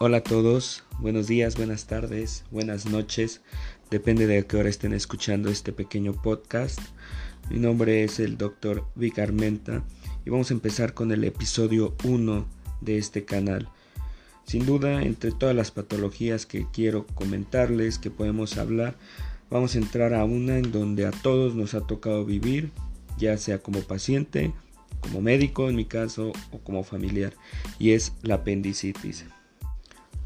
Hola a todos, buenos días, buenas tardes, buenas noches, depende de qué hora estén escuchando este pequeño podcast. Mi nombre es el Dr. Vic Armenta y vamos a empezar con el episodio 1 de este canal. Sin duda, entre todas las patologías que quiero comentarles, que podemos hablar, vamos a entrar a una en donde a todos nos ha tocado vivir, ya sea como paciente, como médico en mi caso o como familiar, y es la apendicitis.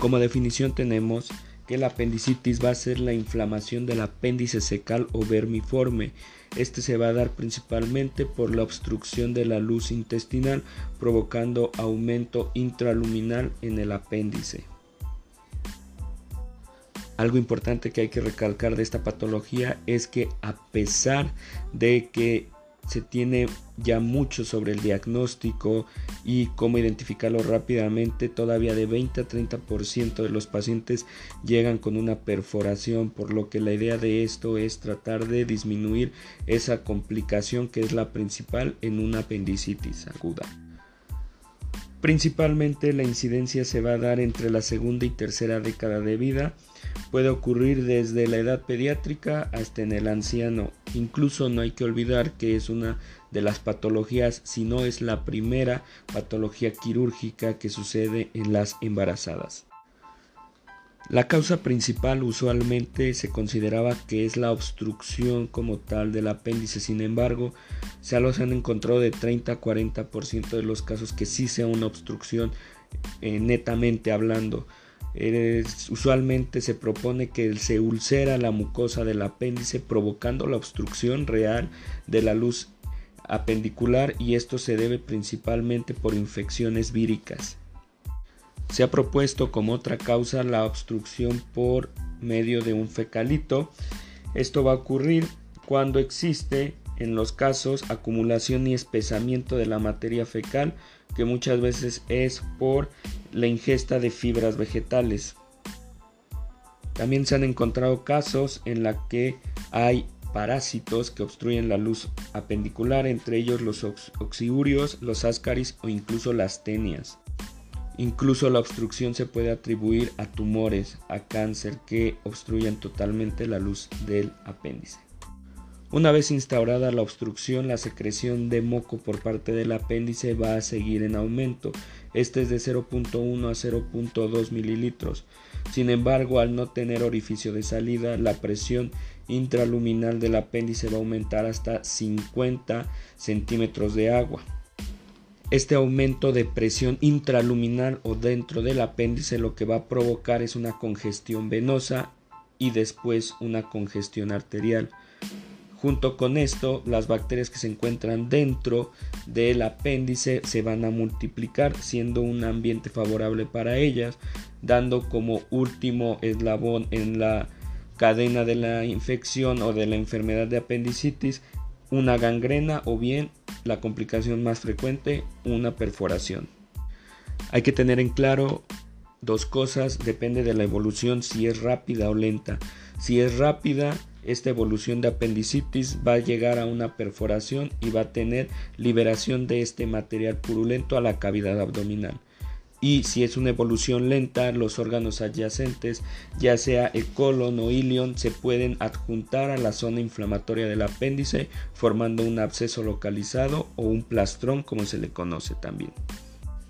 Como definición tenemos que la apendicitis va a ser la inflamación del apéndice secal o vermiforme. Este se va a dar principalmente por la obstrucción de la luz intestinal, provocando aumento intraluminal en el apéndice. Algo importante que hay que recalcar de esta patología es que a pesar de que se tiene ya mucho sobre el diagnóstico y cómo identificarlo rápidamente. Todavía de 20 a 30% de los pacientes llegan con una perforación, por lo que la idea de esto es tratar de disminuir esa complicación que es la principal en una apendicitis aguda. Principalmente la incidencia se va a dar entre la segunda y tercera década de vida. Puede ocurrir desde la edad pediátrica hasta en el anciano. Incluso no hay que olvidar que es una de las patologías, si no es la primera patología quirúrgica que sucede en las embarazadas. La causa principal usualmente se consideraba que es la obstrucción como tal del apéndice, sin embargo, se los han encontrado de 30 a 40% de los casos que sí sea una obstrucción eh, netamente hablando. Usualmente se propone que se ulcera la mucosa del apéndice provocando la obstrucción real de la luz apendicular y esto se debe principalmente por infecciones víricas. Se ha propuesto como otra causa la obstrucción por medio de un fecalito. Esto va a ocurrir cuando existe en los casos acumulación y espesamiento de la materia fecal que muchas veces es por la ingesta de fibras vegetales. También se han encontrado casos en los que hay parásitos que obstruyen la luz apendicular, entre ellos los oxiurios, los ascaris o incluso las tenias. Incluso la obstrucción se puede atribuir a tumores, a cáncer que obstruyen totalmente la luz del apéndice. Una vez instaurada la obstrucción, la secreción de moco por parte del apéndice va a seguir en aumento. Este es de 0.1 a 0.2 mililitros. Sin embargo, al no tener orificio de salida, la presión intraluminal del apéndice va a aumentar hasta 50 centímetros de agua. Este aumento de presión intraluminal o dentro del apéndice lo que va a provocar es una congestión venosa y después una congestión arterial. Junto con esto, las bacterias que se encuentran dentro del apéndice se van a multiplicar, siendo un ambiente favorable para ellas, dando como último eslabón en la cadena de la infección o de la enfermedad de apendicitis una gangrena o bien la complicación más frecuente, una perforación. Hay que tener en claro dos cosas, depende de la evolución si es rápida o lenta. Si es rápida, esta evolución de apendicitis va a llegar a una perforación y va a tener liberación de este material purulento a la cavidad abdominal y si es una evolución lenta, los órganos adyacentes, ya sea el colon o ilion, se pueden adjuntar a la zona inflamatoria del apéndice formando un absceso localizado o un plastrón como se le conoce también.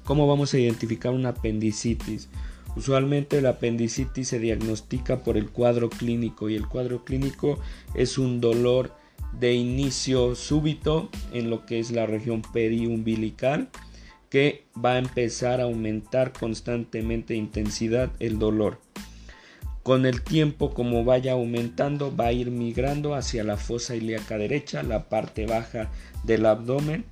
¿Cómo vamos a identificar una apendicitis? Usualmente la apendicitis se diagnostica por el cuadro clínico y el cuadro clínico es un dolor de inicio súbito en lo que es la región periumbilical que va a empezar a aumentar constantemente intensidad el dolor. Con el tiempo, como vaya aumentando, va a ir migrando hacia la fosa ilíaca derecha, la parte baja del abdomen,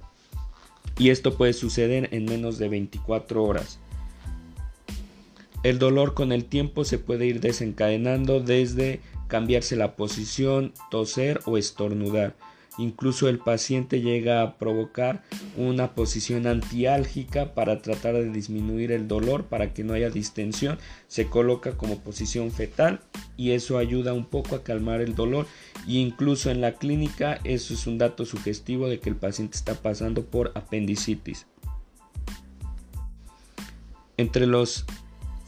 y esto puede suceder en menos de 24 horas. El dolor con el tiempo se puede ir desencadenando desde cambiarse la posición, toser o estornudar. Incluso el paciente llega a provocar una posición antiálgica para tratar de disminuir el dolor, para que no haya distensión. Se coloca como posición fetal y eso ayuda un poco a calmar el dolor. E incluso en la clínica eso es un dato sugestivo de que el paciente está pasando por apendicitis. Entre los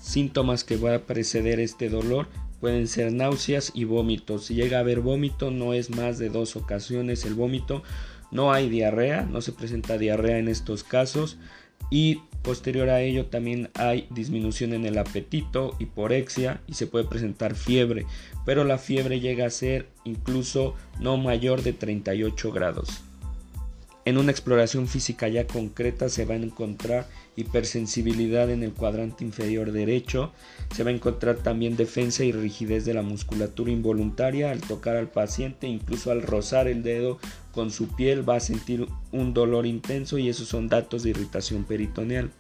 síntomas que va a preceder este dolor pueden ser náuseas y vómitos. Si llega a haber vómito, no es más de dos ocasiones el vómito. No hay diarrea, no se presenta diarrea en estos casos. Y posterior a ello también hay disminución en el apetito, hiporexia y se puede presentar fiebre. Pero la fiebre llega a ser incluso no mayor de 38 grados. En una exploración física ya concreta se va a encontrar hipersensibilidad en el cuadrante inferior derecho, se va a encontrar también defensa y rigidez de la musculatura involuntaria al tocar al paciente, incluso al rozar el dedo con su piel va a sentir un dolor intenso y esos son datos de irritación peritoneal.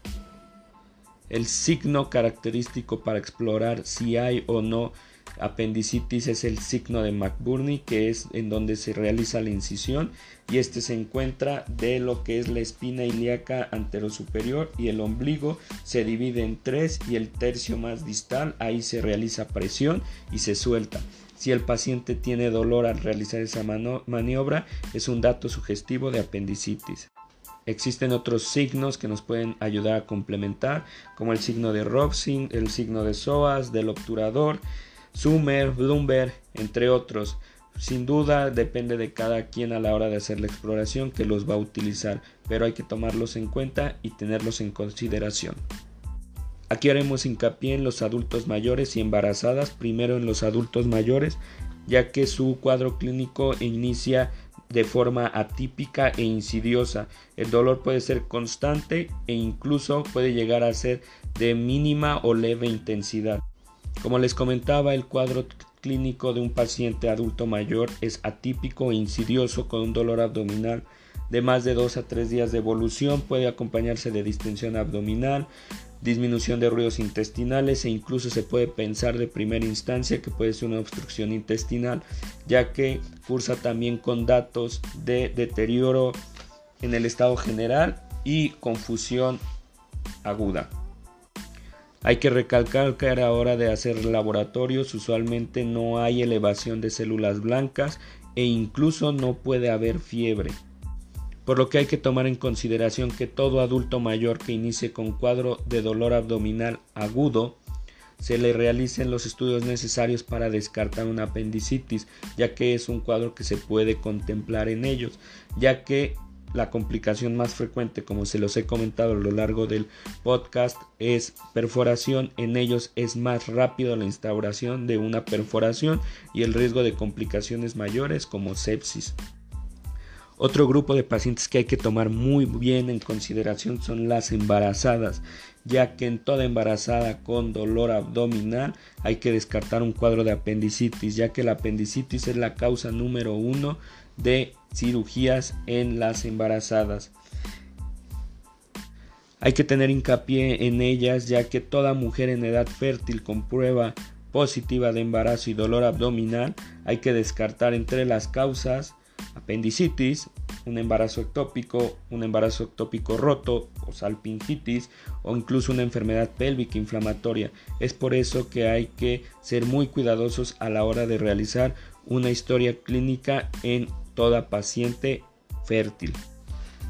El signo característico para explorar si hay o no apendicitis es el signo de McBurney, que es en donde se realiza la incisión y este se encuentra de lo que es la espina ilíaca anterosuperior y el ombligo se divide en tres y el tercio más distal ahí se realiza presión y se suelta. Si el paciente tiene dolor al realizar esa maniobra es un dato sugestivo de apendicitis. Existen otros signos que nos pueden ayudar a complementar, como el signo de Robson, el signo de Soas, del obturador, Summer, Bloomberg, entre otros. Sin duda depende de cada quien a la hora de hacer la exploración que los va a utilizar, pero hay que tomarlos en cuenta y tenerlos en consideración. Aquí haremos hincapié en los adultos mayores y embarazadas, primero en los adultos mayores, ya que su cuadro clínico inicia de forma atípica e insidiosa. El dolor puede ser constante e incluso puede llegar a ser de mínima o leve intensidad. Como les comentaba, el cuadro clínico de un paciente adulto mayor es atípico e insidioso con un dolor abdominal de más de 2 a 3 días de evolución, puede acompañarse de distensión abdominal, disminución de ruidos intestinales e incluso se puede pensar de primera instancia que puede ser una obstrucción intestinal, ya que cursa también con datos de deterioro en el estado general y confusión aguda. Hay que recalcar que a la hora de hacer laboratorios usualmente no hay elevación de células blancas e incluso no puede haber fiebre. Por lo que hay que tomar en consideración que todo adulto mayor que inicie con cuadro de dolor abdominal agudo se le realicen los estudios necesarios para descartar una apendicitis, ya que es un cuadro que se puede contemplar en ellos, ya que la complicación más frecuente, como se los he comentado a lo largo del podcast, es perforación. En ellos es más rápido la instauración de una perforación y el riesgo de complicaciones mayores como sepsis. Otro grupo de pacientes que hay que tomar muy bien en consideración son las embarazadas, ya que en toda embarazada con dolor abdominal hay que descartar un cuadro de apendicitis, ya que la apendicitis es la causa número uno de cirugías en las embarazadas. Hay que tener hincapié en ellas ya que toda mujer en edad fértil con prueba positiva de embarazo y dolor abdominal hay que descartar entre las causas apendicitis, un embarazo ectópico, un embarazo ectópico roto o salpingitis o incluso una enfermedad pélvica inflamatoria. Es por eso que hay que ser muy cuidadosos a la hora de realizar una historia clínica en toda paciente fértil.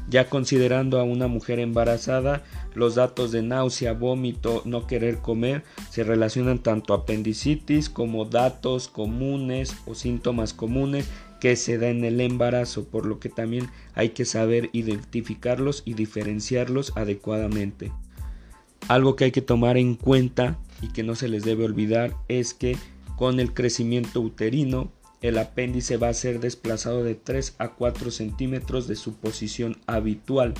Ya considerando a una mujer embarazada, los datos de náusea, vómito, no querer comer se relacionan tanto a apendicitis como datos comunes o síntomas comunes que se da en el embarazo, por lo que también hay que saber identificarlos y diferenciarlos adecuadamente. Algo que hay que tomar en cuenta y que no se les debe olvidar es que con el crecimiento uterino el apéndice va a ser desplazado de 3 a 4 centímetros de su posición habitual,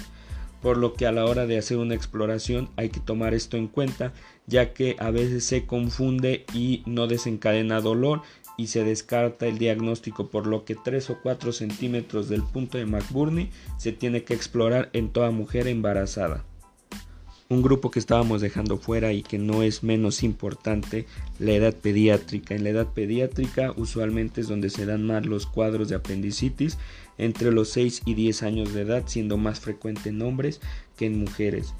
por lo que a la hora de hacer una exploración hay que tomar esto en cuenta, ya que a veces se confunde y no desencadena dolor y se descarta el diagnóstico, por lo que 3 o 4 centímetros del punto de McBurney se tiene que explorar en toda mujer embarazada. Un grupo que estábamos dejando fuera y que no es menos importante, la edad pediátrica. En la edad pediátrica usualmente es donde se dan más los cuadros de apendicitis entre los 6 y 10 años de edad, siendo más frecuente en hombres que en mujeres.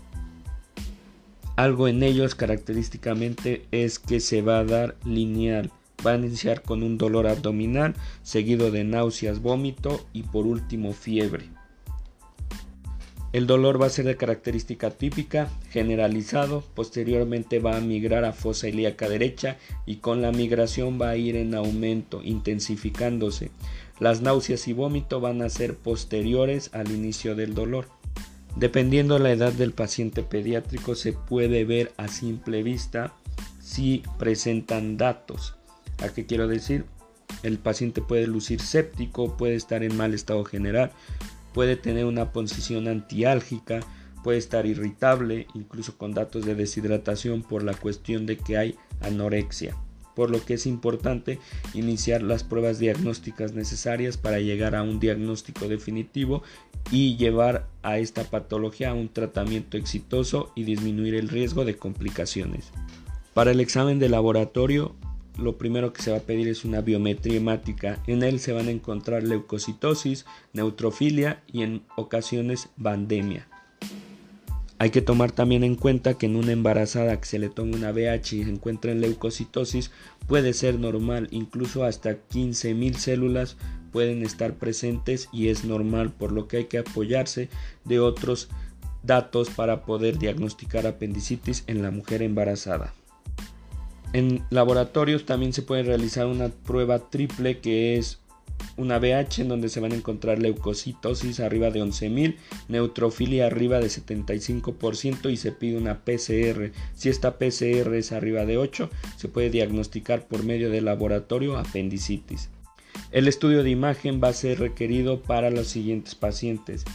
Algo en ellos característicamente es que se va a dar lineal. Va a iniciar con un dolor abdominal, seguido de náuseas, vómito y por último fiebre. El dolor va a ser de característica típica, generalizado, posteriormente va a migrar a fosa ilíaca derecha y con la migración va a ir en aumento, intensificándose. Las náuseas y vómito van a ser posteriores al inicio del dolor. Dependiendo la edad del paciente pediátrico se puede ver a simple vista si presentan datos. ¿A qué quiero decir? El paciente puede lucir séptico, puede estar en mal estado general, puede tener una posición antiálgica, puede estar irritable, incluso con datos de deshidratación por la cuestión de que hay anorexia, por lo que es importante iniciar las pruebas diagnósticas necesarias para llegar a un diagnóstico definitivo y llevar a esta patología a un tratamiento exitoso y disminuir el riesgo de complicaciones. Para el examen de laboratorio lo primero que se va a pedir es una biometría hemática. En él se van a encontrar leucocitosis, neutrofilia y en ocasiones bandemia. Hay que tomar también en cuenta que en una embarazada que se le tome una BH y se encuentra en leucocitosis puede ser normal, incluso hasta 15.000 células pueden estar presentes y es normal, por lo que hay que apoyarse de otros datos para poder diagnosticar apendicitis en la mujer embarazada. En laboratorios también se puede realizar una prueba triple que es una BH en donde se van a encontrar leucocitosis arriba de 11.000, neutrofilia arriba de 75% y se pide una PCR. Si esta PCR es arriba de 8, se puede diagnosticar por medio del laboratorio apendicitis. El estudio de imagen va a ser requerido para los siguientes pacientes.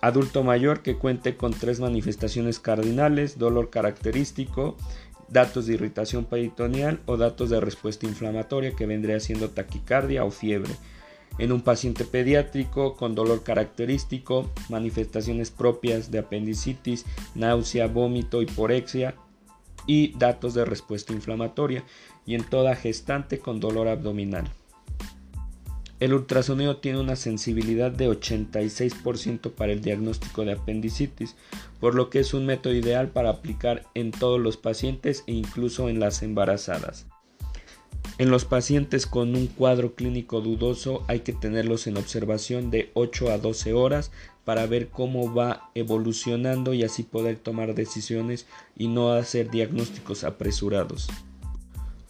Adulto mayor que cuente con tres manifestaciones cardinales, dolor característico, datos de irritación peritoneal o datos de respuesta inflamatoria que vendría siendo taquicardia o fiebre. En un paciente pediátrico con dolor característico, manifestaciones propias de apendicitis, náusea, vómito, hiporexia y datos de respuesta inflamatoria. Y en toda gestante con dolor abdominal. El ultrasonido tiene una sensibilidad de 86% para el diagnóstico de apendicitis, por lo que es un método ideal para aplicar en todos los pacientes e incluso en las embarazadas. En los pacientes con un cuadro clínico dudoso hay que tenerlos en observación de 8 a 12 horas para ver cómo va evolucionando y así poder tomar decisiones y no hacer diagnósticos apresurados.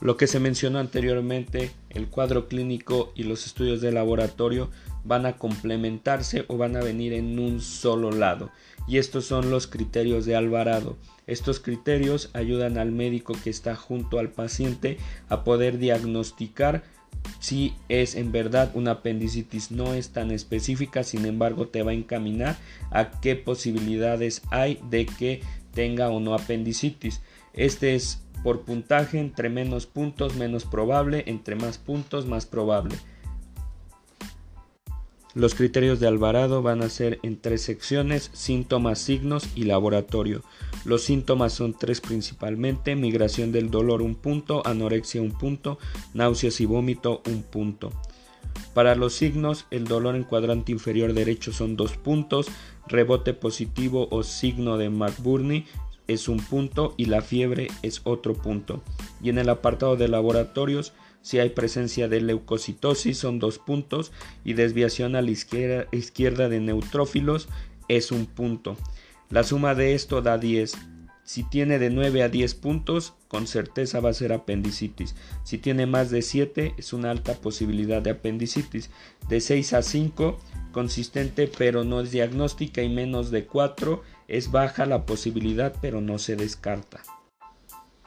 Lo que se mencionó anteriormente, el cuadro clínico y los estudios de laboratorio van a complementarse o van a venir en un solo lado. Y estos son los criterios de Alvarado. Estos criterios ayudan al médico que está junto al paciente a poder diagnosticar si es en verdad una apendicitis. No es tan específica, sin embargo te va a encaminar a qué posibilidades hay de que tenga o no apendicitis. Este es por puntaje, entre menos puntos menos probable, entre más puntos más probable. Los criterios de Alvarado van a ser en tres secciones, síntomas, signos y laboratorio. Los síntomas son tres principalmente, migración del dolor un punto, anorexia un punto, náuseas y vómito un punto. Para los signos, el dolor en cuadrante inferior derecho son dos puntos, rebote positivo o signo de McBurney es un punto y la fiebre es otro punto. Y en el apartado de laboratorios, si hay presencia de leucocitosis son dos puntos y desviación a la izquierda, de neutrófilos es un punto. La suma de esto da 10. Si tiene de 9 a 10 puntos, con certeza va a ser apendicitis. Si tiene más de 7, es una alta posibilidad de apendicitis. De 6 a 5, consistente pero no es diagnóstica y menos de 4 es baja la posibilidad pero no se descarta.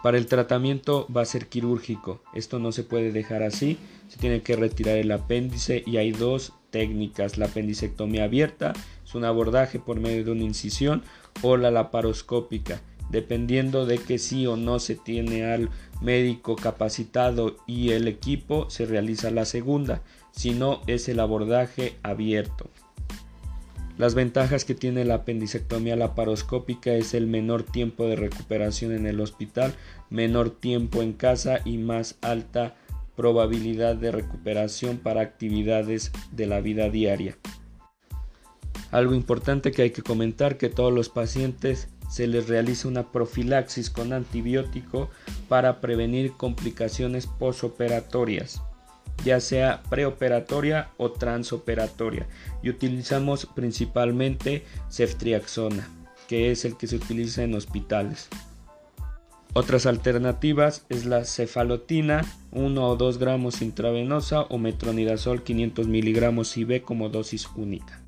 Para el tratamiento va a ser quirúrgico. Esto no se puede dejar así. Se tiene que retirar el apéndice y hay dos técnicas. La apendicectomía abierta es un abordaje por medio de una incisión o la laparoscópica. Dependiendo de que sí o no se tiene al médico capacitado y el equipo, se realiza la segunda. Si no, es el abordaje abierto. Las ventajas que tiene la apendicectomía laparoscópica es el menor tiempo de recuperación en el hospital, menor tiempo en casa y más alta probabilidad de recuperación para actividades de la vida diaria. Algo importante que hay que comentar que todos los pacientes se les realiza una profilaxis con antibiótico para prevenir complicaciones posoperatorias. Ya sea preoperatoria o transoperatoria y utilizamos principalmente ceftriaxona, que es el que se utiliza en hospitales. Otras alternativas es la cefalotina 1 o 2 gramos intravenosa o metronidazol 500 miligramos IV como dosis única.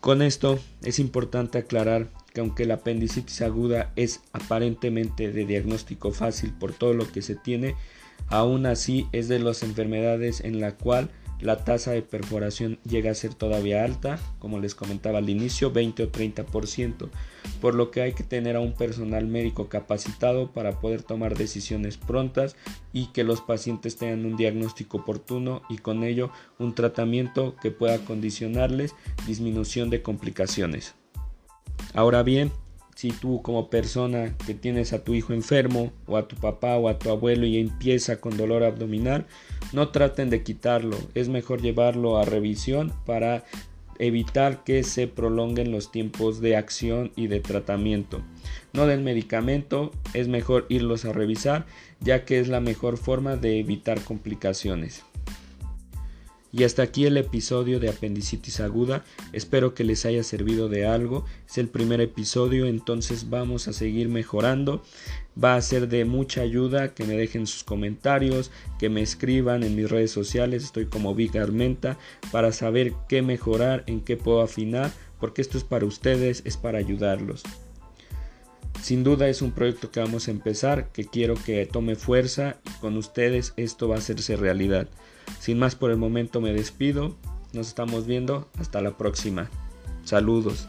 Con esto es importante aclarar que aunque la apendicitis aguda es aparentemente de diagnóstico fácil por todo lo que se tiene, aún así es de las enfermedades en la cual la tasa de perforación llega a ser todavía alta, como les comentaba al inicio, 20 o 30%, por lo que hay que tener a un personal médico capacitado para poder tomar decisiones prontas y que los pacientes tengan un diagnóstico oportuno y con ello un tratamiento que pueda condicionarles disminución de complicaciones. Ahora bien, si tú como persona que tienes a tu hijo enfermo o a tu papá o a tu abuelo y empieza con dolor abdominal, no traten de quitarlo, es mejor llevarlo a revisión para evitar que se prolonguen los tiempos de acción y de tratamiento. No del medicamento, es mejor irlos a revisar ya que es la mejor forma de evitar complicaciones. Y hasta aquí el episodio de apendicitis aguda. Espero que les haya servido de algo. Es el primer episodio, entonces vamos a seguir mejorando. Va a ser de mucha ayuda que me dejen sus comentarios, que me escriban en mis redes sociales. Estoy como Big Armenta para saber qué mejorar, en qué puedo afinar, porque esto es para ustedes, es para ayudarlos. Sin duda es un proyecto que vamos a empezar, que quiero que tome fuerza y con ustedes esto va a hacerse realidad. Sin más por el momento me despido. Nos estamos viendo. Hasta la próxima. Saludos.